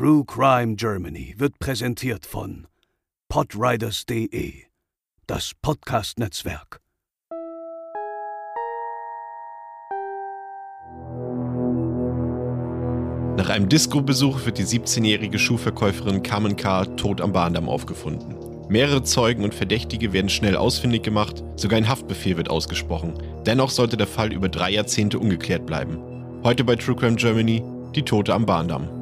True Crime Germany wird präsentiert von podriders.de, das Podcast-Netzwerk. Nach einem Disco-Besuch wird die 17-jährige Schuhverkäuferin Carmen K. tot am Bahndamm aufgefunden. Mehrere Zeugen und Verdächtige werden schnell ausfindig gemacht, sogar ein Haftbefehl wird ausgesprochen. Dennoch sollte der Fall über drei Jahrzehnte ungeklärt bleiben. Heute bei True Crime Germany die Tote am Bahndamm.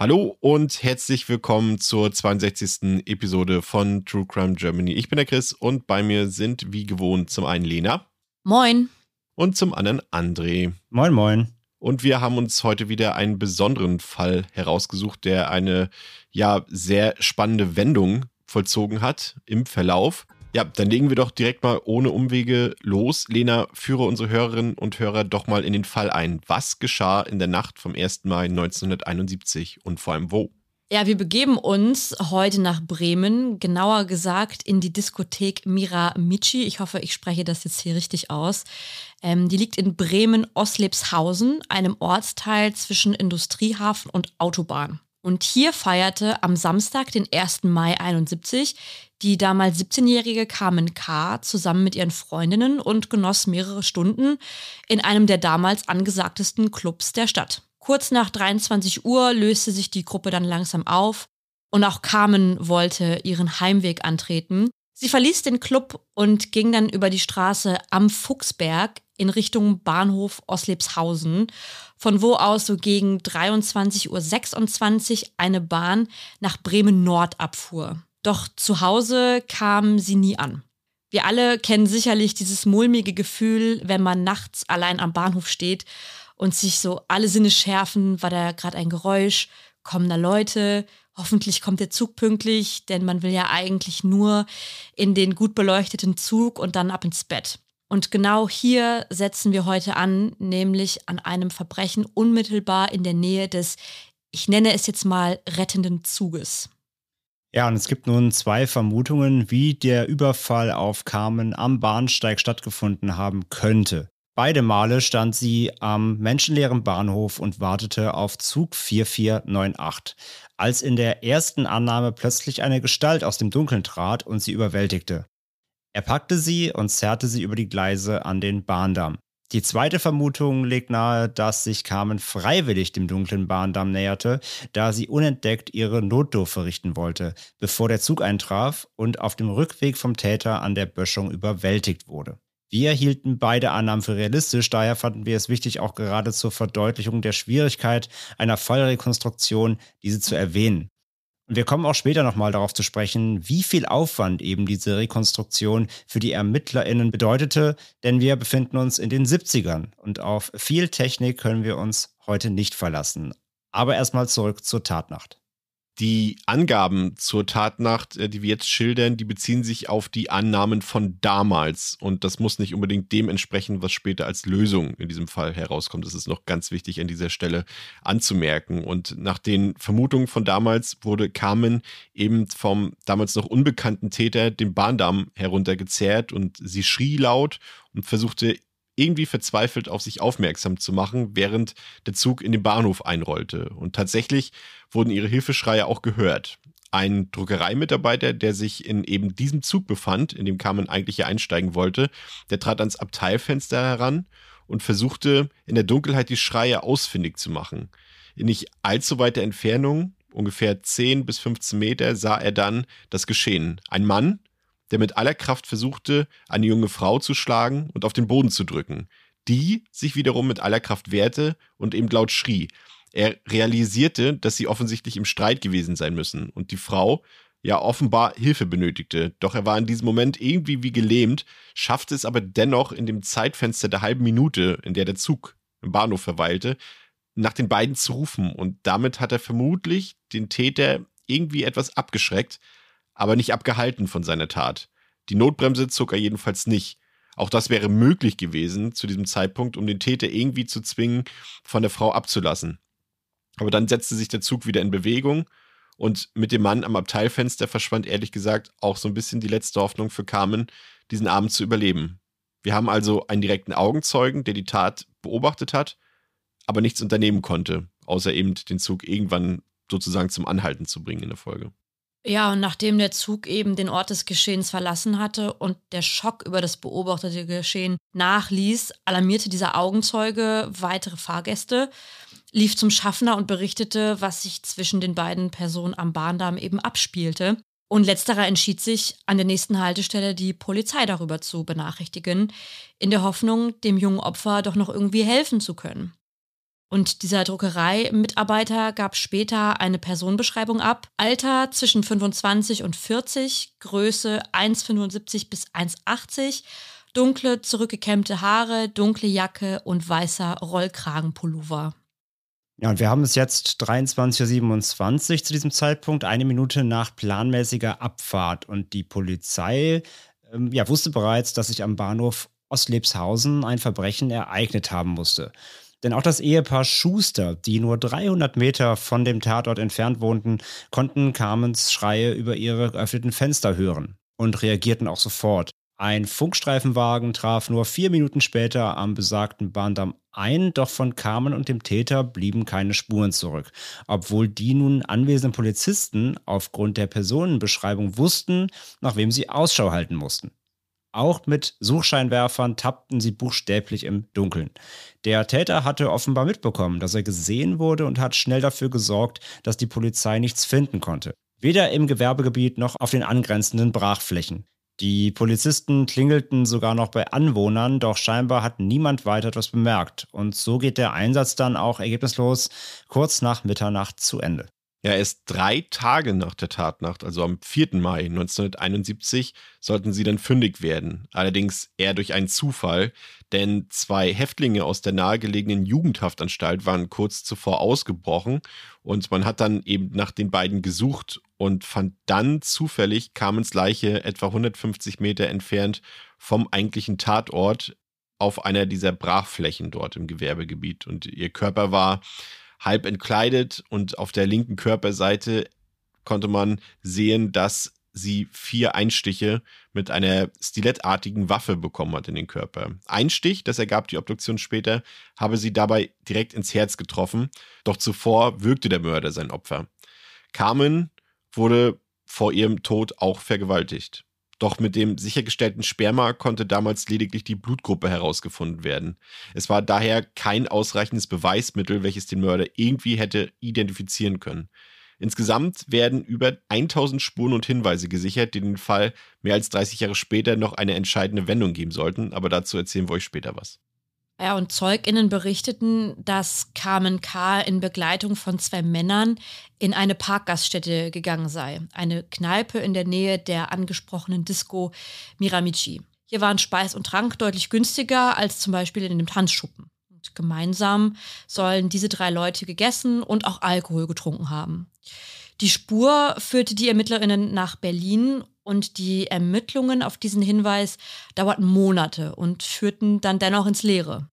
Hallo und herzlich willkommen zur 62. Episode von True Crime Germany. Ich bin der Chris und bei mir sind wie gewohnt zum einen Lena. Moin. Und zum anderen André. Moin, moin. Und wir haben uns heute wieder einen besonderen Fall herausgesucht, der eine ja sehr spannende Wendung vollzogen hat im Verlauf. Ja, dann legen wir doch direkt mal ohne Umwege los. Lena, führe unsere Hörerinnen und Hörer doch mal in den Fall ein. Was geschah in der Nacht vom 1. Mai 1971 und vor allem wo? Ja, wir begeben uns heute nach Bremen, genauer gesagt in die Diskothek Mira Michi. Ich hoffe, ich spreche das jetzt hier richtig aus. Ähm, die liegt in Bremen-Oslebshausen, einem Ortsteil zwischen Industriehafen und Autobahn. Und hier feierte am Samstag, den 1. Mai 71, die damals 17-jährige Carmen K. zusammen mit ihren Freundinnen und genoss mehrere Stunden in einem der damals angesagtesten Clubs der Stadt. Kurz nach 23 Uhr löste sich die Gruppe dann langsam auf und auch Carmen wollte ihren Heimweg antreten. Sie verließ den Club und ging dann über die Straße am Fuchsberg in Richtung Bahnhof Oslebshausen, von wo aus so gegen 23.26 Uhr eine Bahn nach Bremen Nord abfuhr. Doch zu Hause kam sie nie an. Wir alle kennen sicherlich dieses mulmige Gefühl, wenn man nachts allein am Bahnhof steht und sich so alle Sinne schärfen, war da gerade ein Geräusch, kommen da Leute, hoffentlich kommt der Zug pünktlich, denn man will ja eigentlich nur in den gut beleuchteten Zug und dann ab ins Bett. Und genau hier setzen wir heute an, nämlich an einem Verbrechen unmittelbar in der Nähe des, ich nenne es jetzt mal, rettenden Zuges. Ja, und es gibt nun zwei Vermutungen, wie der Überfall auf Carmen am Bahnsteig stattgefunden haben könnte. Beide Male stand sie am menschenleeren Bahnhof und wartete auf Zug 4498, als in der ersten Annahme plötzlich eine Gestalt aus dem Dunkeln trat und sie überwältigte. Er packte sie und zerrte sie über die Gleise an den Bahndamm. Die zweite Vermutung legt nahe, dass sich Carmen freiwillig dem dunklen Bahndamm näherte, da sie unentdeckt ihre Notdurf verrichten wollte, bevor der Zug eintraf und auf dem Rückweg vom Täter an der Böschung überwältigt wurde. Wir hielten beide Annahmen für realistisch, daher fanden wir es wichtig, auch gerade zur Verdeutlichung der Schwierigkeit einer Fallrekonstruktion diese zu erwähnen. Wir kommen auch später nochmal darauf zu sprechen, wie viel Aufwand eben diese Rekonstruktion für die ErmittlerInnen bedeutete, denn wir befinden uns in den 70ern und auf viel Technik können wir uns heute nicht verlassen. Aber erstmal zurück zur Tatnacht. Die Angaben zur Tatnacht, äh, die wir jetzt schildern, die beziehen sich auf die Annahmen von damals. Und das muss nicht unbedingt dem entsprechen, was später als Lösung in diesem Fall herauskommt. Das ist noch ganz wichtig an dieser Stelle anzumerken. Und nach den Vermutungen von damals wurde Carmen eben vom damals noch unbekannten Täter den Bahndamm heruntergezerrt und sie schrie laut und versuchte irgendwie verzweifelt auf sich aufmerksam zu machen, während der Zug in den Bahnhof einrollte. Und tatsächlich wurden ihre Hilfeschreie auch gehört. Ein Druckereimitarbeiter, der sich in eben diesem Zug befand, in dem Carmen eigentlich hier einsteigen wollte, der trat ans Abteilfenster heran und versuchte in der Dunkelheit die Schreie ausfindig zu machen. In nicht allzu weiter Entfernung, ungefähr 10 bis 15 Meter, sah er dann das Geschehen. Ein Mann, der mit aller Kraft versuchte, eine junge Frau zu schlagen und auf den Boden zu drücken, die sich wiederum mit aller Kraft wehrte und eben laut schrie. Er realisierte, dass sie offensichtlich im Streit gewesen sein müssen und die Frau ja offenbar Hilfe benötigte. Doch er war in diesem Moment irgendwie wie gelähmt, schaffte es aber dennoch in dem Zeitfenster der halben Minute, in der der Zug im Bahnhof verweilte, nach den beiden zu rufen. Und damit hat er vermutlich den Täter irgendwie etwas abgeschreckt, aber nicht abgehalten von seiner Tat. Die Notbremse zog er jedenfalls nicht. Auch das wäre möglich gewesen zu diesem Zeitpunkt, um den Täter irgendwie zu zwingen, von der Frau abzulassen. Aber dann setzte sich der Zug wieder in Bewegung und mit dem Mann am Abteilfenster verschwand ehrlich gesagt auch so ein bisschen die letzte Hoffnung für Carmen, diesen Abend zu überleben. Wir haben also einen direkten Augenzeugen, der die Tat beobachtet hat, aber nichts unternehmen konnte, außer eben den Zug irgendwann sozusagen zum Anhalten zu bringen in der Folge. Ja, und nachdem der Zug eben den Ort des Geschehens verlassen hatte und der Schock über das beobachtete Geschehen nachließ, alarmierte dieser Augenzeuge weitere Fahrgäste, lief zum Schaffner und berichtete, was sich zwischen den beiden Personen am Bahndamm eben abspielte. Und letzterer entschied sich, an der nächsten Haltestelle die Polizei darüber zu benachrichtigen, in der Hoffnung, dem jungen Opfer doch noch irgendwie helfen zu können. Und dieser Druckerei-Mitarbeiter gab später eine Personenbeschreibung ab. Alter zwischen 25 und 40, Größe 1,75 bis 1,80, dunkle, zurückgekämmte Haare, dunkle Jacke und weißer Rollkragenpullover. Ja, und wir haben es jetzt 23.27 Uhr zu diesem Zeitpunkt, eine Minute nach planmäßiger Abfahrt. Und die Polizei ähm, ja, wusste bereits, dass sich am Bahnhof Ostlebshausen ein Verbrechen ereignet haben musste. Denn auch das Ehepaar Schuster, die nur 300 Meter von dem Tatort entfernt wohnten, konnten Carmens Schreie über ihre geöffneten Fenster hören und reagierten auch sofort. Ein Funkstreifenwagen traf nur vier Minuten später am besagten Bahndamm ein, doch von Carmen und dem Täter blieben keine Spuren zurück, obwohl die nun anwesenden Polizisten aufgrund der Personenbeschreibung wussten, nach wem sie Ausschau halten mussten. Auch mit Suchscheinwerfern tappten sie buchstäblich im Dunkeln. Der Täter hatte offenbar mitbekommen, dass er gesehen wurde und hat schnell dafür gesorgt, dass die Polizei nichts finden konnte. Weder im Gewerbegebiet noch auf den angrenzenden Brachflächen. Die Polizisten klingelten sogar noch bei Anwohnern, doch scheinbar hat niemand weiter etwas bemerkt. Und so geht der Einsatz dann auch ergebnislos kurz nach Mitternacht zu Ende. Ja, erst drei Tage nach der Tatnacht, also am 4. Mai 1971, sollten sie dann fündig werden. Allerdings eher durch einen Zufall, denn zwei Häftlinge aus der nahegelegenen Jugendhaftanstalt waren kurz zuvor ausgebrochen und man hat dann eben nach den beiden gesucht und fand dann zufällig Carmens Leiche etwa 150 Meter entfernt vom eigentlichen Tatort auf einer dieser Brachflächen dort im Gewerbegebiet. Und ihr Körper war halb entkleidet und auf der linken Körperseite konnte man sehen, dass sie vier Einstiche mit einer stilettartigen Waffe bekommen hat in den Körper. Ein Stich, das ergab die Obduktion später, habe sie dabei direkt ins Herz getroffen, doch zuvor wirkte der Mörder sein Opfer. Carmen wurde vor ihrem Tod auch vergewaltigt. Doch mit dem sichergestellten Sperma konnte damals lediglich die Blutgruppe herausgefunden werden. Es war daher kein ausreichendes Beweismittel, welches den Mörder irgendwie hätte identifizieren können. Insgesamt werden über 1000 Spuren und Hinweise gesichert, die den Fall mehr als 30 Jahre später noch eine entscheidende Wendung geben sollten, aber dazu erzählen wir euch später was. Ja, und ZeugInnen berichteten, dass Carmen K. in Begleitung von zwei Männern in eine Parkgaststätte gegangen sei. Eine Kneipe in der Nähe der angesprochenen Disco Miramichi. Hier waren Speis und Trank deutlich günstiger als zum Beispiel in dem Tanzschuppen. Und gemeinsam sollen diese drei Leute gegessen und auch Alkohol getrunken haben. Die Spur führte die ErmittlerInnen nach Berlin und die Ermittlungen auf diesen Hinweis dauerten Monate und führten dann dennoch ins Leere.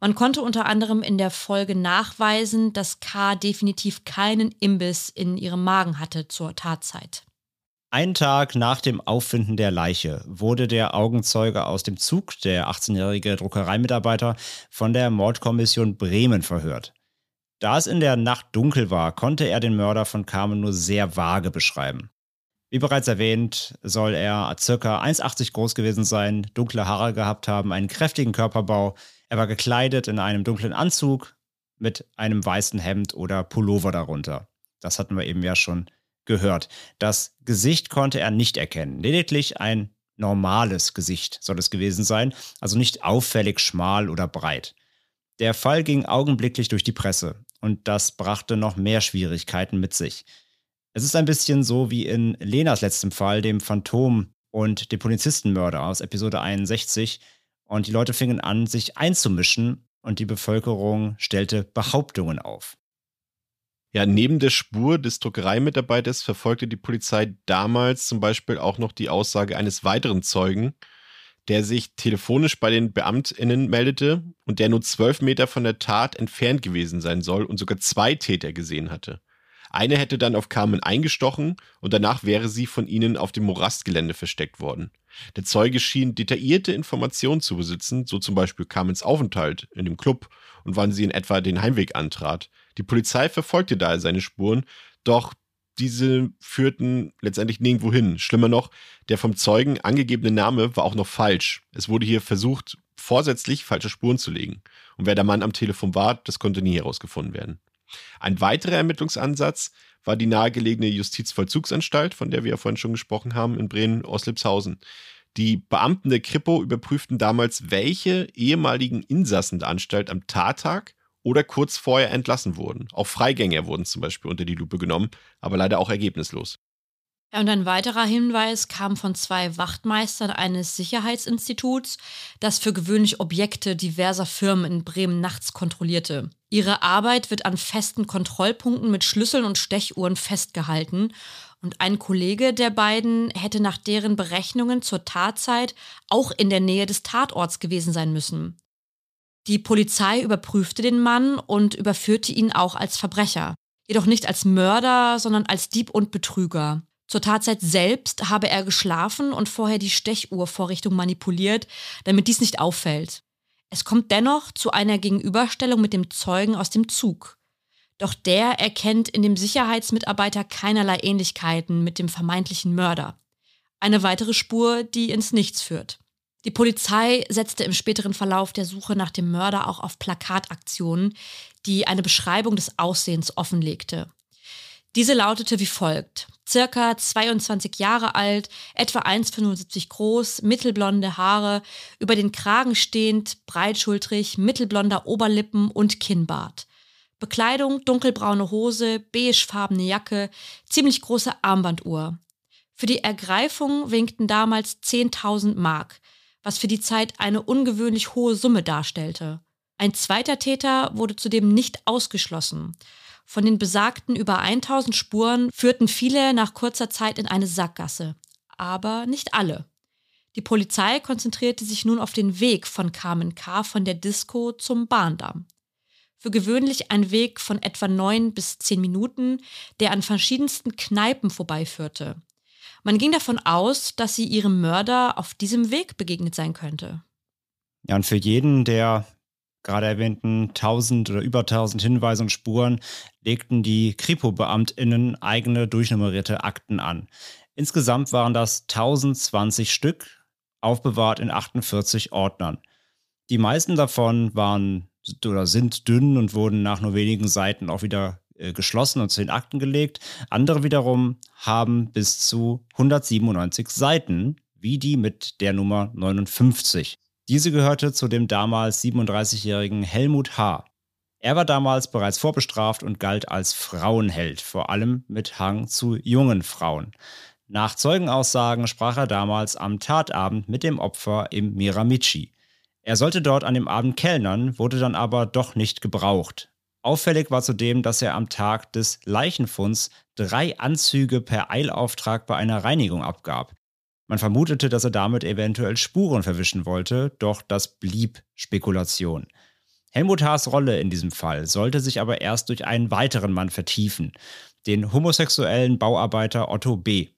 Man konnte unter anderem in der Folge nachweisen, dass K definitiv keinen Imbiss in ihrem Magen hatte zur Tatzeit. Einen Tag nach dem Auffinden der Leiche wurde der Augenzeuge aus dem Zug, der 18-jährige Druckereimitarbeiter, von der Mordkommission Bremen verhört. Da es in der Nacht dunkel war, konnte er den Mörder von Carmen nur sehr vage beschreiben. Wie bereits erwähnt, soll er circa 1,80 groß gewesen sein, dunkle Haare gehabt haben, einen kräftigen Körperbau. Er war gekleidet in einem dunklen Anzug mit einem weißen Hemd oder Pullover darunter. Das hatten wir eben ja schon gehört. Das Gesicht konnte er nicht erkennen. Lediglich ein normales Gesicht soll es gewesen sein, also nicht auffällig schmal oder breit. Der Fall ging augenblicklich durch die Presse und das brachte noch mehr Schwierigkeiten mit sich. Es ist ein bisschen so wie in Lenas letztem Fall, dem Phantom und dem Polizistenmörder aus Episode 61. Und die Leute fingen an, sich einzumischen und die Bevölkerung stellte Behauptungen auf. Ja, neben der Spur des Druckereimitarbeiters verfolgte die Polizei damals zum Beispiel auch noch die Aussage eines weiteren Zeugen, der sich telefonisch bei den BeamtInnen meldete und der nur zwölf Meter von der Tat entfernt gewesen sein soll und sogar zwei Täter gesehen hatte. Eine hätte dann auf Carmen eingestochen und danach wäre sie von ihnen auf dem Morastgelände versteckt worden. Der Zeuge schien detaillierte Informationen zu besitzen, so zum Beispiel Carmens Aufenthalt in dem Club und wann sie in etwa den Heimweg antrat. Die Polizei verfolgte daher seine Spuren, doch diese führten letztendlich nirgendwo hin. Schlimmer noch, der vom Zeugen angegebene Name war auch noch falsch. Es wurde hier versucht, vorsätzlich falsche Spuren zu legen. Und wer der Mann am Telefon war, das konnte nie herausgefunden werden. Ein weiterer Ermittlungsansatz war die nahegelegene Justizvollzugsanstalt, von der wir ja vorhin schon gesprochen haben, in Bremen-Oslipshausen. Die Beamten der Kripo überprüften damals, welche ehemaligen Insassen der Anstalt am Tattag oder kurz vorher entlassen wurden. Auch Freigänger wurden zum Beispiel unter die Lupe genommen, aber leider auch ergebnislos. Ja, und ein weiterer Hinweis kam von zwei Wachtmeistern eines Sicherheitsinstituts, das für gewöhnlich Objekte diverser Firmen in Bremen nachts kontrollierte. Ihre Arbeit wird an festen Kontrollpunkten mit Schlüsseln und Stechuhren festgehalten. Und ein Kollege der beiden hätte nach deren Berechnungen zur Tatzeit auch in der Nähe des Tatorts gewesen sein müssen. Die Polizei überprüfte den Mann und überführte ihn auch als Verbrecher. Jedoch nicht als Mörder, sondern als Dieb und Betrüger. Zur Tatzeit selbst habe er geschlafen und vorher die Stechuhrvorrichtung manipuliert, damit dies nicht auffällt. Es kommt dennoch zu einer Gegenüberstellung mit dem Zeugen aus dem Zug. Doch der erkennt in dem Sicherheitsmitarbeiter keinerlei Ähnlichkeiten mit dem vermeintlichen Mörder. Eine weitere Spur, die ins Nichts führt. Die Polizei setzte im späteren Verlauf der Suche nach dem Mörder auch auf Plakataktionen, die eine Beschreibung des Aussehens offenlegte. Diese lautete wie folgt. Circa 22 Jahre alt, etwa 1,75 groß, mittelblonde Haare, über den Kragen stehend, breitschultrig, mittelblonder Oberlippen und Kinnbart. Bekleidung dunkelbraune Hose, beigefarbene Jacke, ziemlich große Armbanduhr. Für die Ergreifung winkten damals 10.000 Mark was für die Zeit eine ungewöhnlich hohe Summe darstellte. Ein zweiter Täter wurde zudem nicht ausgeschlossen. Von den besagten über 1000 Spuren führten viele nach kurzer Zeit in eine Sackgasse, aber nicht alle. Die Polizei konzentrierte sich nun auf den Weg von Carmen K. von der Disco zum Bahndamm. Für gewöhnlich ein Weg von etwa neun bis zehn Minuten, der an verschiedensten Kneipen vorbeiführte. Man ging davon aus, dass sie ihrem Mörder auf diesem Weg begegnet sein könnte. Ja, und für jeden der gerade erwähnten 1000 oder über 1000 Hinweise und Spuren legten die Kripo-BeamtInnen eigene durchnummerierte Akten an. Insgesamt waren das 1020 Stück, aufbewahrt in 48 Ordnern. Die meisten davon waren oder sind dünn und wurden nach nur wenigen Seiten auch wieder äh, geschlossen und zu den Akten gelegt. Andere wiederum haben bis zu 197 Seiten, wie die mit der Nummer 59. Diese gehörte zu dem damals 37-jährigen Helmut H. Er war damals bereits vorbestraft und galt als Frauenheld, vor allem mit Hang zu jungen Frauen. Nach Zeugenaussagen sprach er damals am Tatabend mit dem Opfer im Miramichi. Er sollte dort an dem Abend kellnern, wurde dann aber doch nicht gebraucht. Auffällig war zudem, dass er am Tag des Leichenfunds drei Anzüge per Eilauftrag bei einer Reinigung abgab. Man vermutete, dass er damit eventuell Spuren verwischen wollte, doch das blieb Spekulation. Helmut Haas Rolle in diesem Fall sollte sich aber erst durch einen weiteren Mann vertiefen, den homosexuellen Bauarbeiter Otto B.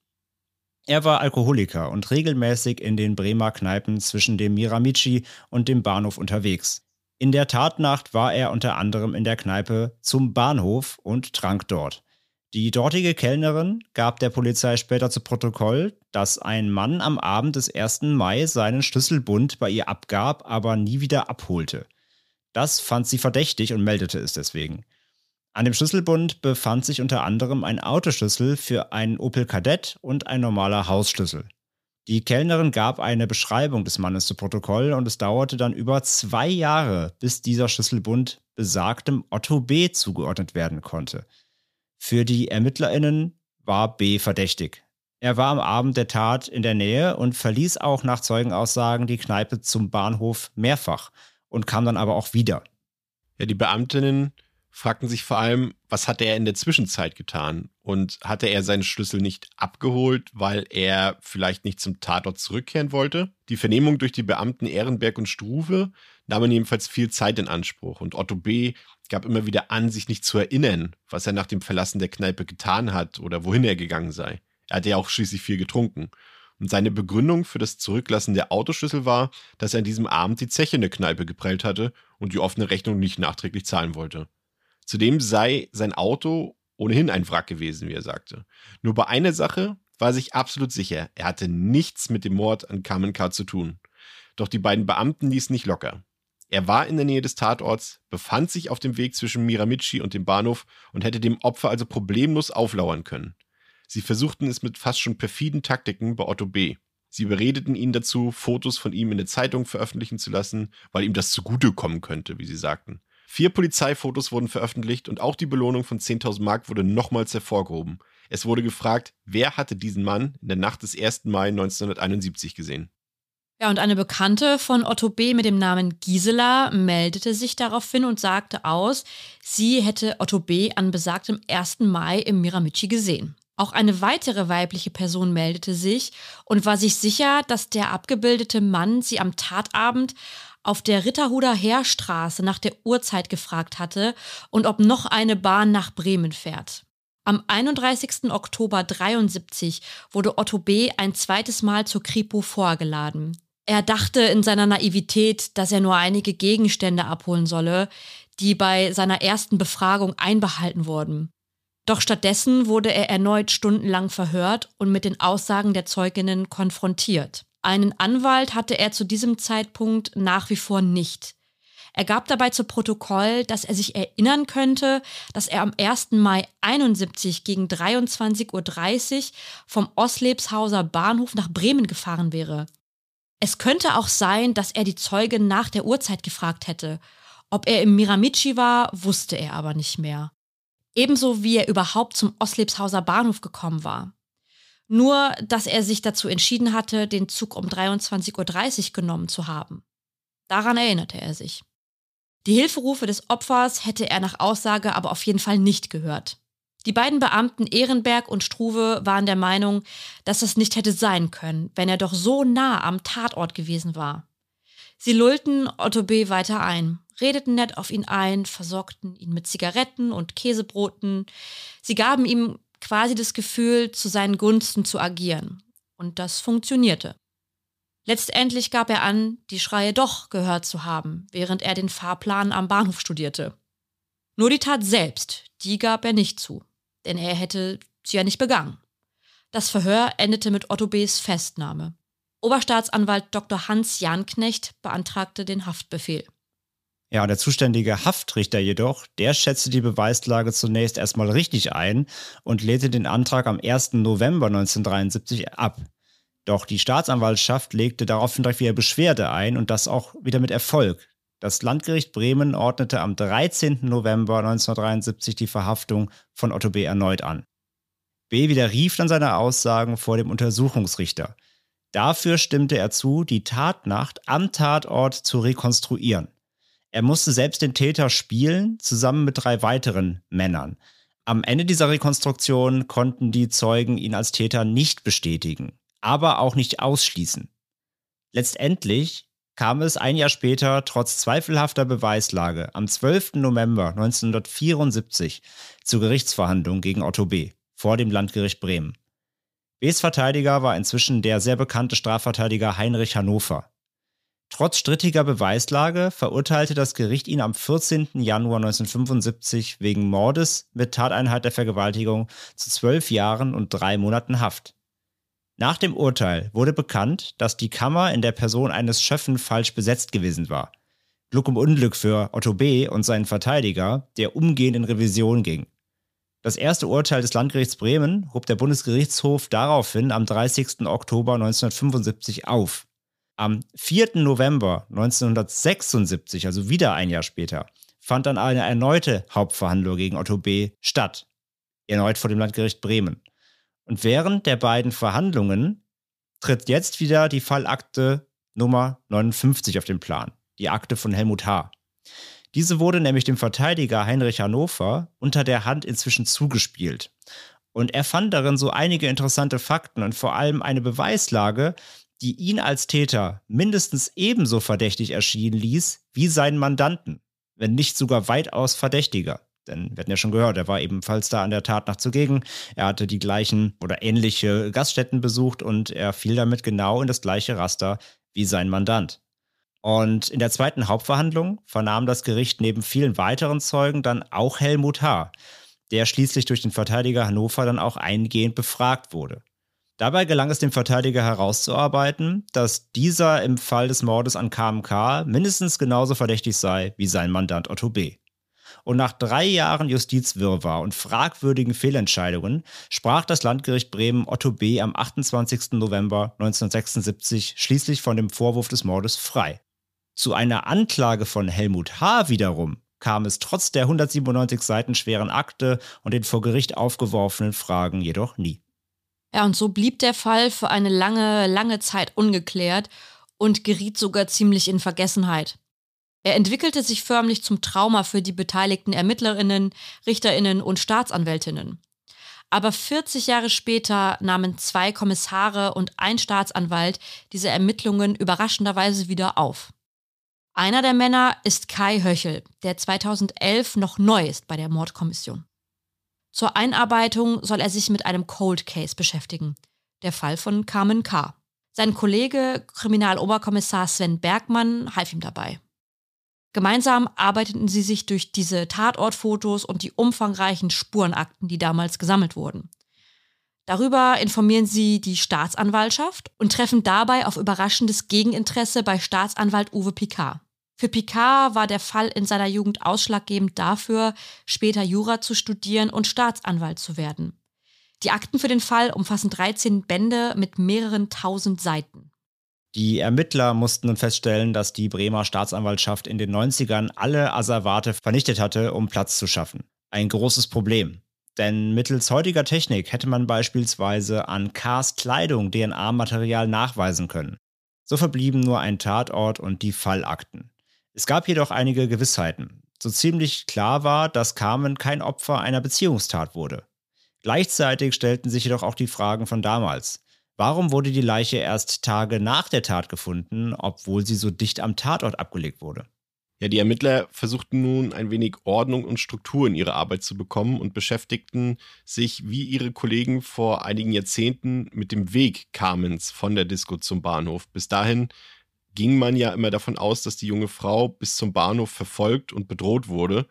Er war Alkoholiker und regelmäßig in den Bremer Kneipen zwischen dem Miramichi und dem Bahnhof unterwegs. In der Tatnacht war er unter anderem in der Kneipe zum Bahnhof und trank dort. Die dortige Kellnerin gab der Polizei später zu Protokoll, dass ein Mann am Abend des 1. Mai seinen Schlüsselbund bei ihr abgab, aber nie wieder abholte. Das fand sie verdächtig und meldete es deswegen. An dem Schlüsselbund befand sich unter anderem ein Autoschlüssel für einen Opel Kadett und ein normaler Hausschlüssel. Die Kellnerin gab eine Beschreibung des Mannes zu Protokoll und es dauerte dann über zwei Jahre, bis dieser Schlüsselbund besagtem Otto B. zugeordnet werden konnte. Für die ErmittlerInnen war B verdächtig. Er war am Abend der Tat in der Nähe und verließ auch nach Zeugenaussagen die Kneipe zum Bahnhof mehrfach und kam dann aber auch wieder. Ja, die Beamtinnen fragten sich vor allem, was hatte er in der Zwischenzeit getan? Und hatte er seinen Schlüssel nicht abgeholt, weil er vielleicht nicht zum Tatort zurückkehren wollte? Die Vernehmung durch die Beamten Ehrenberg und Struve nahmen jedenfalls viel Zeit in Anspruch und Otto B. gab immer wieder an, sich nicht zu erinnern, was er nach dem Verlassen der Kneipe getan hat oder wohin er gegangen sei. Er hatte ja auch schließlich viel getrunken. Und seine Begründung für das Zurücklassen der Autoschlüssel war, dass er an diesem Abend die Zeche in der Kneipe geprellt hatte und die offene Rechnung nicht nachträglich zahlen wollte. Zudem sei sein Auto ohnehin ein Wrack gewesen, wie er sagte. Nur bei einer Sache war sich absolut sicher, er hatte nichts mit dem Mord an Carmen K. zu tun. Doch die beiden Beamten ließen nicht locker. Er war in der Nähe des Tatorts, befand sich auf dem Weg zwischen Miramichi und dem Bahnhof und hätte dem Opfer also problemlos auflauern können. Sie versuchten es mit fast schon perfiden Taktiken bei Otto B. Sie überredeten ihn dazu, Fotos von ihm in der Zeitung veröffentlichen zu lassen, weil ihm das zugutekommen könnte, wie sie sagten. Vier Polizeifotos wurden veröffentlicht und auch die Belohnung von 10.000 Mark wurde nochmals hervorgehoben. Es wurde gefragt, wer hatte diesen Mann in der Nacht des 1. Mai 1971 gesehen. Ja, und eine Bekannte von Otto B. mit dem Namen Gisela meldete sich daraufhin und sagte aus, sie hätte Otto B. an besagtem 1. Mai im Miramichi gesehen. Auch eine weitere weibliche Person meldete sich und war sich sicher, dass der abgebildete Mann sie am Tatabend auf der Ritterhuder Heerstraße nach der Uhrzeit gefragt hatte und ob noch eine Bahn nach Bremen fährt. Am 31. Oktober 73 wurde Otto B. ein zweites Mal zur Kripo vorgeladen. Er dachte in seiner Naivität, dass er nur einige Gegenstände abholen solle, die bei seiner ersten Befragung einbehalten wurden. Doch stattdessen wurde er erneut stundenlang verhört und mit den Aussagen der Zeuginnen konfrontiert. Einen Anwalt hatte er zu diesem Zeitpunkt nach wie vor nicht. Er gab dabei zu Protokoll, dass er sich erinnern könnte, dass er am 1. Mai 71 gegen 23.30 Uhr vom Oslebshauser Bahnhof nach Bremen gefahren wäre. Es könnte auch sein, dass er die Zeugin nach der Uhrzeit gefragt hätte. Ob er im Miramichi war, wusste er aber nicht mehr. Ebenso wie er überhaupt zum Oslebshauser Bahnhof gekommen war. Nur, dass er sich dazu entschieden hatte, den Zug um 23.30 Uhr genommen zu haben. Daran erinnerte er sich. Die Hilferufe des Opfers hätte er nach Aussage aber auf jeden Fall nicht gehört. Die beiden Beamten Ehrenberg und Struve waren der Meinung, dass das nicht hätte sein können, wenn er doch so nah am Tatort gewesen war. Sie lullten Otto B. weiter ein redeten nett auf ihn ein, versorgten ihn mit Zigaretten und Käsebroten. Sie gaben ihm quasi das Gefühl, zu seinen Gunsten zu agieren. Und das funktionierte. Letztendlich gab er an, die Schreie doch gehört zu haben, während er den Fahrplan am Bahnhof studierte. Nur die Tat selbst, die gab er nicht zu, denn er hätte sie ja nicht begangen. Das Verhör endete mit Otto B.s Festnahme. Oberstaatsanwalt Dr. Hans Janknecht beantragte den Haftbefehl. Ja, der zuständige Haftrichter jedoch, der schätzte die Beweislage zunächst erstmal richtig ein und lehnte den Antrag am 1. November 1973 ab. Doch die Staatsanwaltschaft legte daraufhin direkt wieder Beschwerde ein und das auch wieder mit Erfolg. Das Landgericht Bremen ordnete am 13. November 1973 die Verhaftung von Otto B. erneut an. B. widerrief dann seine Aussagen vor dem Untersuchungsrichter. Dafür stimmte er zu, die Tatnacht am Tatort zu rekonstruieren. Er musste selbst den Täter spielen, zusammen mit drei weiteren Männern. Am Ende dieser Rekonstruktion konnten die Zeugen ihn als Täter nicht bestätigen, aber auch nicht ausschließen. Letztendlich kam es ein Jahr später trotz zweifelhafter Beweislage am 12. November 1974 zur Gerichtsverhandlung gegen Otto B. vor dem Landgericht Bremen. Bs Verteidiger war inzwischen der sehr bekannte Strafverteidiger Heinrich Hannover. Trotz strittiger Beweislage verurteilte das Gericht ihn am 14. Januar 1975 wegen Mordes mit Tateinheit der Vergewaltigung zu zwölf Jahren und drei Monaten Haft. Nach dem Urteil wurde bekannt, dass die Kammer in der Person eines Schöffen falsch besetzt gewesen war. Glück um Unglück für Otto B. und seinen Verteidiger, der umgehend in Revision ging. Das erste Urteil des Landgerichts Bremen hob der Bundesgerichtshof daraufhin am 30. Oktober 1975 auf. Am 4. November 1976, also wieder ein Jahr später, fand dann eine erneute Hauptverhandlung gegen Otto B. statt. Erneut vor dem Landgericht Bremen. Und während der beiden Verhandlungen tritt jetzt wieder die Fallakte Nummer 59 auf den Plan, die Akte von Helmut H. Diese wurde nämlich dem Verteidiger Heinrich Hannover unter der Hand inzwischen zugespielt. Und er fand darin so einige interessante Fakten und vor allem eine Beweislage, die ihn als Täter mindestens ebenso verdächtig erschienen ließ wie seinen Mandanten, wenn nicht sogar weitaus verdächtiger. Denn wir hatten ja schon gehört, er war ebenfalls da an der Tatnacht zugegen. Er hatte die gleichen oder ähnliche Gaststätten besucht und er fiel damit genau in das gleiche Raster wie sein Mandant. Und in der zweiten Hauptverhandlung vernahm das Gericht neben vielen weiteren Zeugen dann auch Helmut H., der schließlich durch den Verteidiger Hannover dann auch eingehend befragt wurde. Dabei gelang es dem Verteidiger herauszuarbeiten, dass dieser im Fall des Mordes an KMK mindestens genauso verdächtig sei wie sein Mandant Otto B. Und nach drei Jahren Justizwirrwarr und fragwürdigen Fehlentscheidungen sprach das Landgericht Bremen Otto B. am 28. November 1976 schließlich von dem Vorwurf des Mordes frei. Zu einer Anklage von Helmut H. wiederum kam es trotz der 197 Seiten schweren Akte und den vor Gericht aufgeworfenen Fragen jedoch nie. Ja, und so blieb der Fall für eine lange, lange Zeit ungeklärt und geriet sogar ziemlich in Vergessenheit. Er entwickelte sich förmlich zum Trauma für die beteiligten Ermittlerinnen, Richterinnen und Staatsanwältinnen. Aber 40 Jahre später nahmen zwei Kommissare und ein Staatsanwalt diese Ermittlungen überraschenderweise wieder auf. Einer der Männer ist Kai Höchel, der 2011 noch neu ist bei der Mordkommission. Zur Einarbeitung soll er sich mit einem Cold Case beschäftigen, der Fall von Carmen K. Sein Kollege, Kriminaloberkommissar Sven Bergmann, half ihm dabei. Gemeinsam arbeiteten sie sich durch diese Tatortfotos und die umfangreichen Spurenakten, die damals gesammelt wurden. Darüber informieren sie die Staatsanwaltschaft und treffen dabei auf überraschendes Gegeninteresse bei Staatsanwalt Uwe Picard. Für Picard war der Fall in seiner Jugend ausschlaggebend dafür, später Jura zu studieren und Staatsanwalt zu werden. Die Akten für den Fall umfassen 13 Bände mit mehreren tausend Seiten. Die Ermittler mussten nun feststellen, dass die Bremer Staatsanwaltschaft in den 90ern alle Asservate vernichtet hatte, um Platz zu schaffen. Ein großes Problem. Denn mittels heutiger Technik hätte man beispielsweise an Kars Kleidung DNA-Material nachweisen können. So verblieben nur ein Tatort und die Fallakten. Es gab jedoch einige Gewissheiten. So ziemlich klar war, dass Carmen kein Opfer einer Beziehungstat wurde. Gleichzeitig stellten sich jedoch auch die Fragen von damals. Warum wurde die Leiche erst Tage nach der Tat gefunden, obwohl sie so dicht am Tatort abgelegt wurde? Ja, die Ermittler versuchten nun ein wenig Ordnung und Struktur in ihre Arbeit zu bekommen und beschäftigten sich wie ihre Kollegen vor einigen Jahrzehnten mit dem Weg Carmens von der Disco zum Bahnhof. Bis dahin ging man ja immer davon aus, dass die junge Frau bis zum Bahnhof verfolgt und bedroht wurde.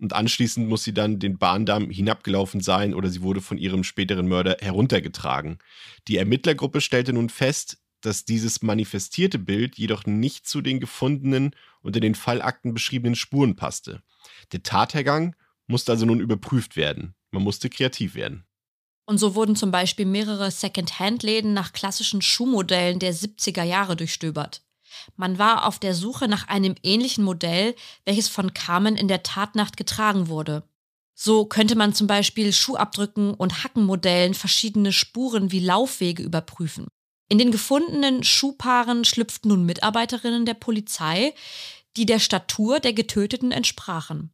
Und anschließend muss sie dann den Bahndamm hinabgelaufen sein oder sie wurde von ihrem späteren Mörder heruntergetragen. Die Ermittlergruppe stellte nun fest, dass dieses manifestierte Bild jedoch nicht zu den gefundenen und in den Fallakten beschriebenen Spuren passte. Der Tathergang musste also nun überprüft werden. Man musste kreativ werden. Und so wurden zum Beispiel mehrere Second-Hand-Läden nach klassischen Schuhmodellen der 70er Jahre durchstöbert. Man war auf der Suche nach einem ähnlichen Modell, welches von Carmen in der Tatnacht getragen wurde. So könnte man zum Beispiel Schuhabdrücken und Hackenmodellen verschiedene Spuren wie Laufwege überprüfen. In den gefundenen Schuhpaaren schlüpften nun Mitarbeiterinnen der Polizei, die der Statur der Getöteten entsprachen.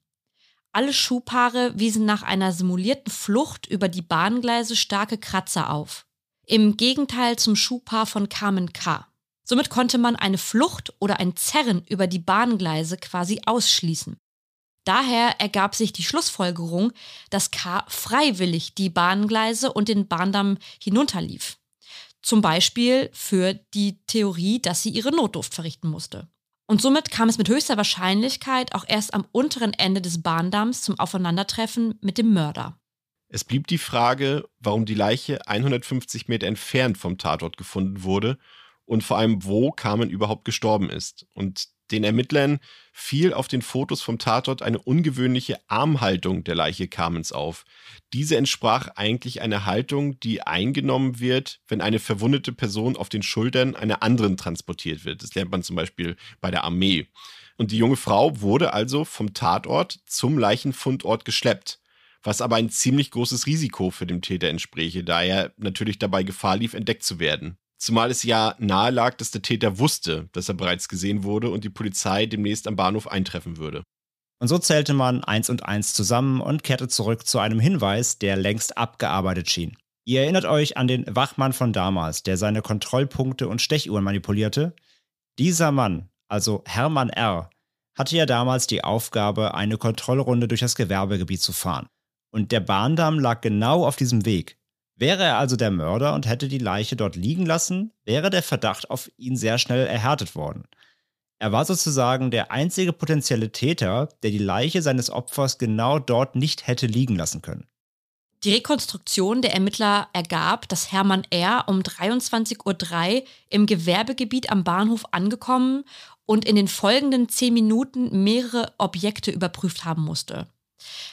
Alle Schuhpaare wiesen nach einer simulierten Flucht über die Bahngleise starke Kratzer auf. Im Gegenteil zum Schuhpaar von Carmen K. Somit konnte man eine Flucht oder ein Zerren über die Bahngleise quasi ausschließen. Daher ergab sich die Schlussfolgerung, dass K freiwillig die Bahngleise und den Bahndamm hinunterlief. Zum Beispiel für die Theorie, dass sie ihre Notdurft verrichten musste. Und somit kam es mit höchster Wahrscheinlichkeit auch erst am unteren Ende des Bahndamms zum Aufeinandertreffen mit dem Mörder. Es blieb die Frage, warum die Leiche 150 Meter entfernt vom Tatort gefunden wurde und vor allem, wo Carmen überhaupt gestorben ist. Und den Ermittlern fiel auf den Fotos vom Tatort eine ungewöhnliche Armhaltung der Leiche Carmens auf. Diese entsprach eigentlich einer Haltung, die eingenommen wird, wenn eine verwundete Person auf den Schultern einer anderen transportiert wird. Das lernt man zum Beispiel bei der Armee. Und die junge Frau wurde also vom Tatort zum Leichenfundort geschleppt. was aber ein ziemlich großes Risiko für den Täter entspräche, da er natürlich dabei Gefahr lief, entdeckt zu werden. Zumal es ja nahe lag, dass der Täter wusste, dass er bereits gesehen wurde und die Polizei demnächst am Bahnhof eintreffen würde. Und so zählte man eins und eins zusammen und kehrte zurück zu einem Hinweis, der längst abgearbeitet schien. Ihr erinnert euch an den Wachmann von damals, der seine Kontrollpunkte und Stechuhren manipulierte? Dieser Mann, also Hermann R., hatte ja damals die Aufgabe, eine Kontrollrunde durch das Gewerbegebiet zu fahren. Und der Bahndamm lag genau auf diesem Weg. Wäre er also der Mörder und hätte die Leiche dort liegen lassen, wäre der Verdacht auf ihn sehr schnell erhärtet worden. Er war sozusagen der einzige potenzielle Täter, der die Leiche seines Opfers genau dort nicht hätte liegen lassen können. Die Rekonstruktion der Ermittler ergab, dass Hermann R. um 23.03 Uhr im Gewerbegebiet am Bahnhof angekommen und in den folgenden zehn Minuten mehrere Objekte überprüft haben musste.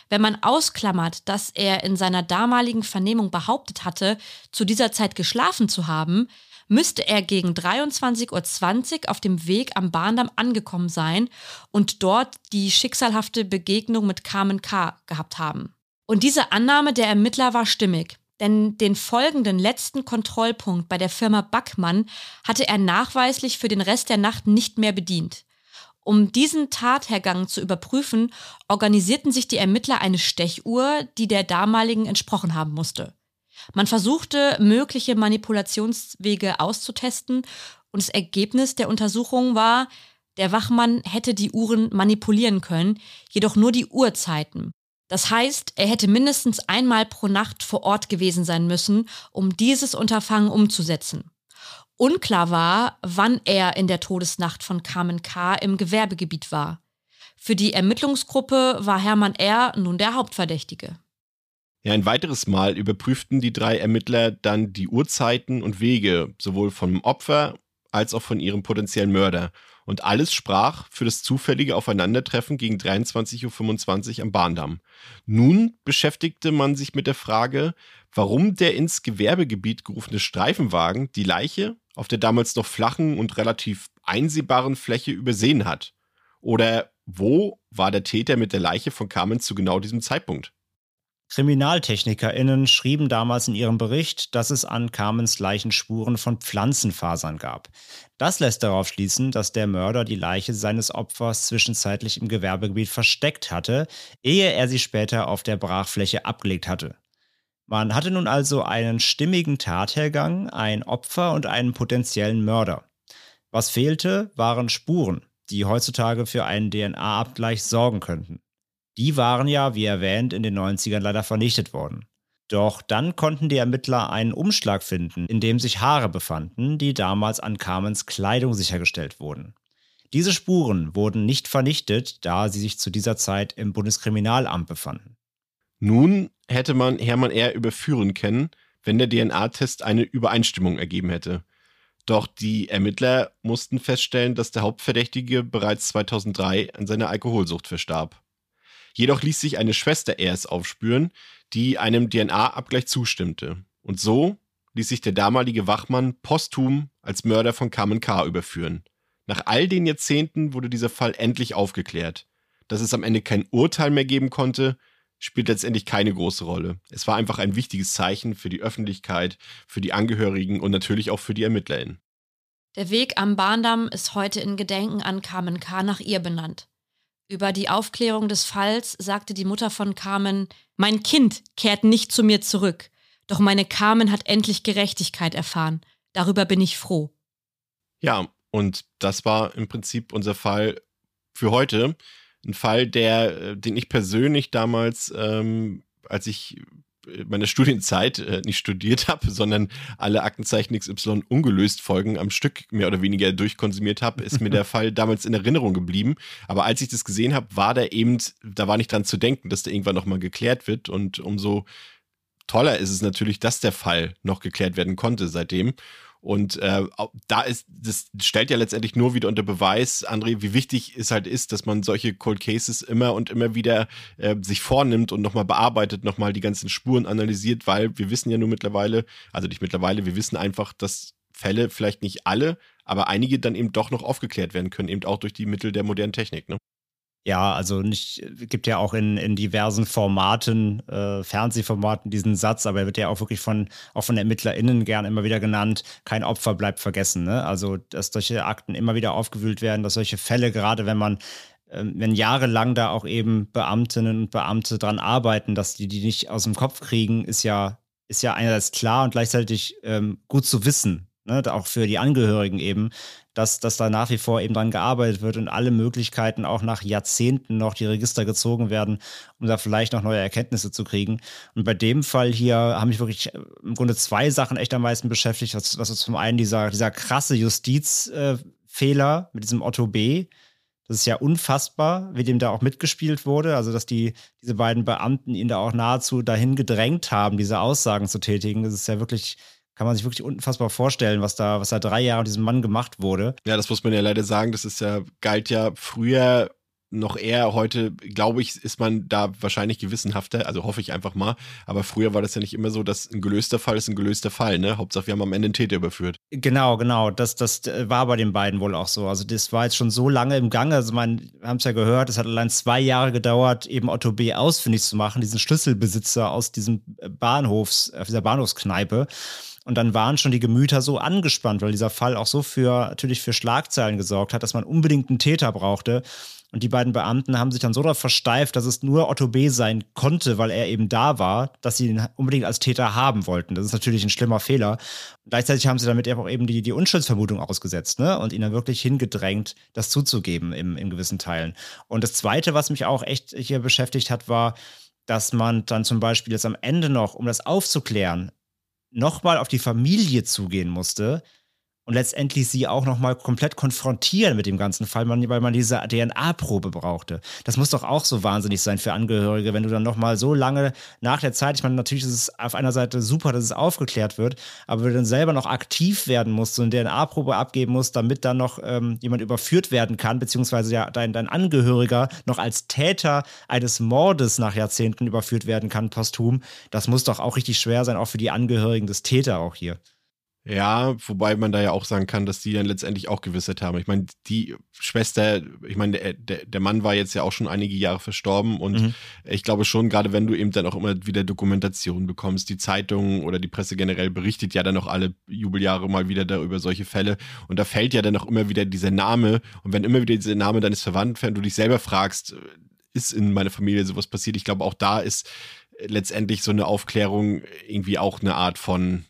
Wenn man ausklammert, dass er in seiner damaligen Vernehmung behauptet hatte, zu dieser Zeit geschlafen zu haben, müsste er gegen 23.20 Uhr auf dem Weg am Bahndamm angekommen sein und dort die schicksalhafte Begegnung mit Carmen K. gehabt haben. Und diese Annahme der Ermittler war stimmig, denn den folgenden letzten Kontrollpunkt bei der Firma Backmann hatte er nachweislich für den Rest der Nacht nicht mehr bedient. Um diesen Tathergang zu überprüfen, organisierten sich die Ermittler eine Stechuhr, die der damaligen entsprochen haben musste. Man versuchte, mögliche Manipulationswege auszutesten und das Ergebnis der Untersuchung war, der Wachmann hätte die Uhren manipulieren können, jedoch nur die Uhrzeiten. Das heißt, er hätte mindestens einmal pro Nacht vor Ort gewesen sein müssen, um dieses Unterfangen umzusetzen. Unklar war, wann er in der Todesnacht von Carmen K. im Gewerbegebiet war. Für die Ermittlungsgruppe war Hermann R. nun der Hauptverdächtige. Ja, ein weiteres Mal überprüften die drei Ermittler dann die Uhrzeiten und Wege, sowohl vom Opfer als auch von ihrem potenziellen Mörder. Und alles sprach für das zufällige Aufeinandertreffen gegen 23.25 Uhr am Bahndamm. Nun beschäftigte man sich mit der Frage, warum der ins Gewerbegebiet gerufene Streifenwagen die Leiche auf der damals noch flachen und relativ einsehbaren Fläche übersehen hat. Oder wo war der Täter mit der Leiche von Carmen zu genau diesem Zeitpunkt? KriminaltechnikerInnen schrieben damals in ihrem Bericht, dass es an Carmens Leichen Spuren von Pflanzenfasern gab. Das lässt darauf schließen, dass der Mörder die Leiche seines Opfers zwischenzeitlich im Gewerbegebiet versteckt hatte, ehe er sie später auf der Brachfläche abgelegt hatte. Man hatte nun also einen stimmigen Tathergang, ein Opfer und einen potenziellen Mörder. Was fehlte, waren Spuren, die heutzutage für einen DNA-Abgleich sorgen könnten. Die waren ja, wie erwähnt, in den 90ern leider vernichtet worden. Doch dann konnten die Ermittler einen Umschlag finden, in dem sich Haare befanden, die damals an Carmens Kleidung sichergestellt wurden. Diese Spuren wurden nicht vernichtet, da sie sich zu dieser Zeit im Bundeskriminalamt befanden. Nun hätte man Hermann R. überführen können, wenn der DNA-Test eine Übereinstimmung ergeben hätte. Doch die Ermittler mussten feststellen, dass der Hauptverdächtige bereits 2003 an seiner Alkoholsucht verstarb. Jedoch ließ sich eine Schwester Rs aufspüren, die einem DNA-Abgleich zustimmte. Und so ließ sich der damalige Wachmann posthum als Mörder von Carmen K. überführen. Nach all den Jahrzehnten wurde dieser Fall endlich aufgeklärt. Dass es am Ende kein Urteil mehr geben konnte, spielt letztendlich keine große Rolle. Es war einfach ein wichtiges Zeichen für die Öffentlichkeit, für die Angehörigen und natürlich auch für die ErmittlerInnen. Der Weg am Bahndamm ist heute in Gedenken an Carmen K. nach ihr benannt. Über die Aufklärung des Falls sagte die Mutter von Carmen, mein Kind kehrt nicht zu mir zurück, doch meine Carmen hat endlich Gerechtigkeit erfahren. Darüber bin ich froh. Ja, und das war im Prinzip unser Fall für heute. Ein Fall, der, äh, den ich persönlich damals, ähm, als ich meine Studienzeit äh, nicht studiert habe, sondern alle Aktenzeichen XY ungelöst Folgen am Stück mehr oder weniger durchkonsumiert habe, ist mir der Fall damals in Erinnerung geblieben. Aber als ich das gesehen habe, war da eben, da war nicht dran zu denken, dass der irgendwann nochmal geklärt wird. Und umso toller ist es natürlich, dass der Fall noch geklärt werden konnte seitdem. Und äh, da ist, das stellt ja letztendlich nur wieder unter Beweis, André, wie wichtig es halt ist, dass man solche Cold Cases immer und immer wieder äh, sich vornimmt und nochmal bearbeitet, nochmal die ganzen Spuren analysiert, weil wir wissen ja nur mittlerweile, also nicht mittlerweile, wir wissen einfach, dass Fälle, vielleicht nicht alle, aber einige dann eben doch noch aufgeklärt werden können, eben auch durch die Mittel der modernen Technik. Ne? Ja, also nicht, gibt ja auch in, in diversen Formaten, äh, Fernsehformaten diesen Satz, aber er wird ja auch wirklich von, auch von ErmittlerInnen gern immer wieder genannt, kein Opfer bleibt vergessen. Ne? Also, dass solche Akten immer wieder aufgewühlt werden, dass solche Fälle, gerade wenn man ähm, wenn jahrelang da auch eben Beamtinnen und Beamte dran arbeiten, dass die die nicht aus dem Kopf kriegen, ist ja, ist ja einerseits klar und gleichzeitig ähm, gut zu wissen, ne? auch für die Angehörigen eben, dass, dass da nach wie vor eben dran gearbeitet wird und alle Möglichkeiten auch nach Jahrzehnten noch die Register gezogen werden, um da vielleicht noch neue Erkenntnisse zu kriegen. Und bei dem Fall hier haben mich wirklich äh, im Grunde zwei Sachen echt am meisten beschäftigt. Das, das ist zum einen dieser, dieser krasse Justizfehler äh, mit diesem Otto B., das ist ja unfassbar, wie dem da auch mitgespielt wurde. Also, dass die, diese beiden Beamten ihn da auch nahezu dahin gedrängt haben, diese Aussagen zu tätigen. Das ist ja wirklich kann man sich wirklich unfassbar vorstellen, was da, was da drei Jahre diesem Mann gemacht wurde. Ja, das muss man ja leider sagen. Das ist ja, galt ja früher noch eher. Heute, glaube ich, ist man da wahrscheinlich gewissenhafter, also hoffe ich einfach mal. Aber früher war das ja nicht immer so, dass ein gelöster Fall ist ein gelöster Fall, ne? Hauptsache, wir haben am Ende einen Täter überführt. Genau, genau. Das, das war bei den beiden wohl auch so. Also, das war jetzt schon so lange im Gange. Also, man, wir haben es ja gehört, es hat allein zwei Jahre gedauert, eben Otto B. ausfindig zu machen, diesen Schlüsselbesitzer aus diesem Bahnhofs, dieser Bahnhofskneipe. Und dann waren schon die Gemüter so angespannt, weil dieser Fall auch so für natürlich für Schlagzeilen gesorgt hat, dass man unbedingt einen Täter brauchte. Und die beiden Beamten haben sich dann so darauf versteift, dass es nur Otto B. sein konnte, weil er eben da war, dass sie ihn unbedingt als Täter haben wollten. Das ist natürlich ein schlimmer Fehler. Und gleichzeitig haben sie damit auch eben die, die Unschuldsvermutung ausgesetzt ne? und ihn dann wirklich hingedrängt, das zuzugeben im, in gewissen Teilen. Und das Zweite, was mich auch echt hier beschäftigt hat, war, dass man dann zum Beispiel jetzt am Ende noch, um das aufzuklären, nochmal auf die Familie zugehen musste und letztendlich sie auch nochmal komplett konfrontieren mit dem ganzen Fall, weil man diese DNA-Probe brauchte. Das muss doch auch so wahnsinnig sein für Angehörige, wenn du dann nochmal so lange nach der Zeit, ich meine, natürlich ist es auf einer Seite super, dass es aufgeklärt wird, aber wenn du dann selber noch aktiv werden musst und eine DNA-Probe abgeben musst, damit dann noch ähm, jemand überführt werden kann, beziehungsweise ja dein, dein Angehöriger noch als Täter eines Mordes nach Jahrzehnten überführt werden kann, posthum, das muss doch auch richtig schwer sein, auch für die Angehörigen des Täter auch hier. Ja, wobei man da ja auch sagen kann, dass die dann letztendlich auch Gewissheit haben. Ich meine, die Schwester, ich meine, der, der, der Mann war jetzt ja auch schon einige Jahre verstorben und mhm. ich glaube schon, gerade wenn du eben dann auch immer wieder Dokumentation bekommst, die Zeitung oder die Presse generell berichtet ja dann auch alle Jubeljahre mal wieder darüber solche Fälle und da fällt ja dann auch immer wieder dieser Name und wenn immer wieder dieser Name deines Verwandten fällt, du dich selber fragst, ist in meiner Familie sowas passiert? Ich glaube, auch da ist letztendlich so eine Aufklärung irgendwie auch eine Art von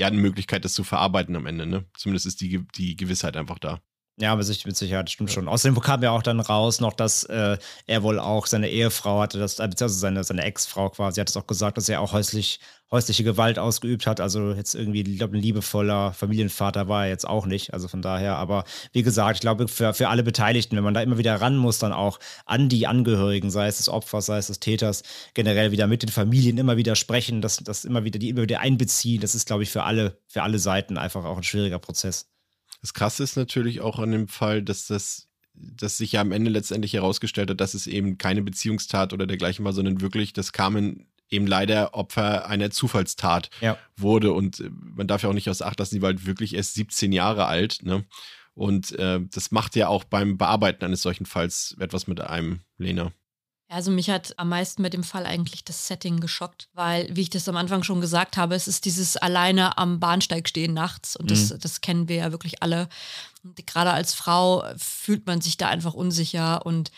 ja eine Möglichkeit, das zu verarbeiten am Ende. Ne? Zumindest ist die, die Gewissheit einfach da. Ja, mit Sicherheit, stimmt schon. Außerdem kam ja auch dann raus noch, dass äh, er wohl auch seine Ehefrau hatte, das, beziehungsweise seine, seine Ex-Frau quasi, hat es auch gesagt, dass er auch häuslich, häusliche Gewalt ausgeübt hat. Also jetzt irgendwie, ich glaube, ein liebevoller Familienvater war er jetzt auch nicht. Also von daher, aber wie gesagt, ich glaube, für, für alle Beteiligten, wenn man da immer wieder ran muss, dann auch an die Angehörigen, sei es des Opfers, sei es des Täters, generell wieder mit den Familien immer wieder sprechen, dass das immer wieder, die immer wieder einbeziehen, das ist, glaube ich, für alle, für alle Seiten einfach auch ein schwieriger Prozess. Das Krasse ist natürlich auch an dem Fall, dass das dass sich ja am Ende letztendlich herausgestellt hat, dass es eben keine Beziehungstat oder dergleichen war, sondern wirklich, dass Carmen eben leider Opfer einer Zufallstat ja. wurde. Und äh, man darf ja auch nicht aus Acht lassen, sie war halt wirklich erst 17 Jahre alt. Ne? Und äh, das macht ja auch beim Bearbeiten eines solchen Falls etwas mit einem, Lena. Also mich hat am meisten mit dem Fall eigentlich das Setting geschockt, weil, wie ich das am Anfang schon gesagt habe, es ist dieses alleine am Bahnsteig stehen nachts und das, mhm. das kennen wir ja wirklich alle. Und gerade als Frau fühlt man sich da einfach unsicher und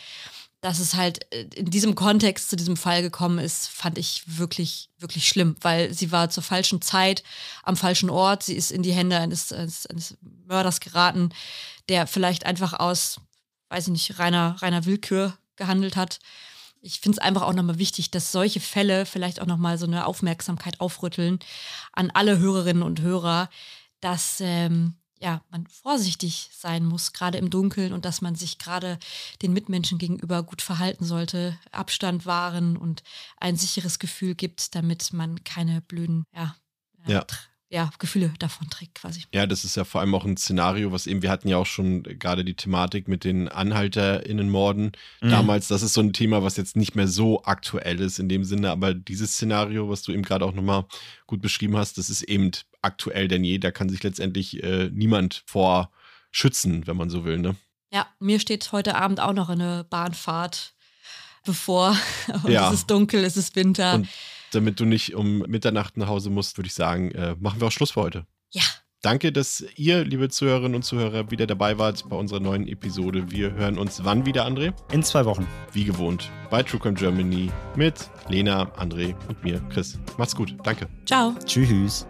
dass es halt äh, in diesem Kontext zu diesem Fall gekommen ist, fand ich wirklich, wirklich schlimm, weil sie war zur falschen Zeit am falschen Ort. Sie ist in die Hände eines, eines, eines Mörders geraten, der vielleicht einfach aus, weiß ich nicht, reiner, reiner Willkür gehandelt hat ich finde es einfach auch nochmal wichtig, dass solche Fälle vielleicht auch nochmal so eine Aufmerksamkeit aufrütteln an alle Hörerinnen und Hörer, dass ähm, ja, man vorsichtig sein muss, gerade im Dunkeln und dass man sich gerade den Mitmenschen gegenüber gut verhalten sollte, Abstand wahren und ein sicheres Gefühl gibt, damit man keine blöden ja, ja ja, Gefühle davon trägt quasi. Ja, das ist ja vor allem auch ein Szenario, was eben, wir hatten ja auch schon gerade die Thematik mit den AnhalterInnenmorden mhm. damals. Das ist so ein Thema, was jetzt nicht mehr so aktuell ist in dem Sinne, aber dieses Szenario, was du eben gerade auch nochmal gut beschrieben hast, das ist eben aktuell denn je. Da kann sich letztendlich äh, niemand vor schützen, wenn man so will, ne? Ja, mir steht heute Abend auch noch eine Bahnfahrt bevor. Und Ja. es ist dunkel, es ist Winter. Und damit du nicht um Mitternacht nach Hause musst, würde ich sagen, äh, machen wir auch Schluss für heute. ja, Danke, dass ihr, liebe Zuhörerinnen und Zuhörer, wieder dabei wart bei unserer neuen Episode. Wir hören uns wann wieder, André? In zwei Wochen. Wie gewohnt, bei True Crime Germany mit Lena, André und mir, Chris. Macht's gut. Danke. ciao. Tschüss.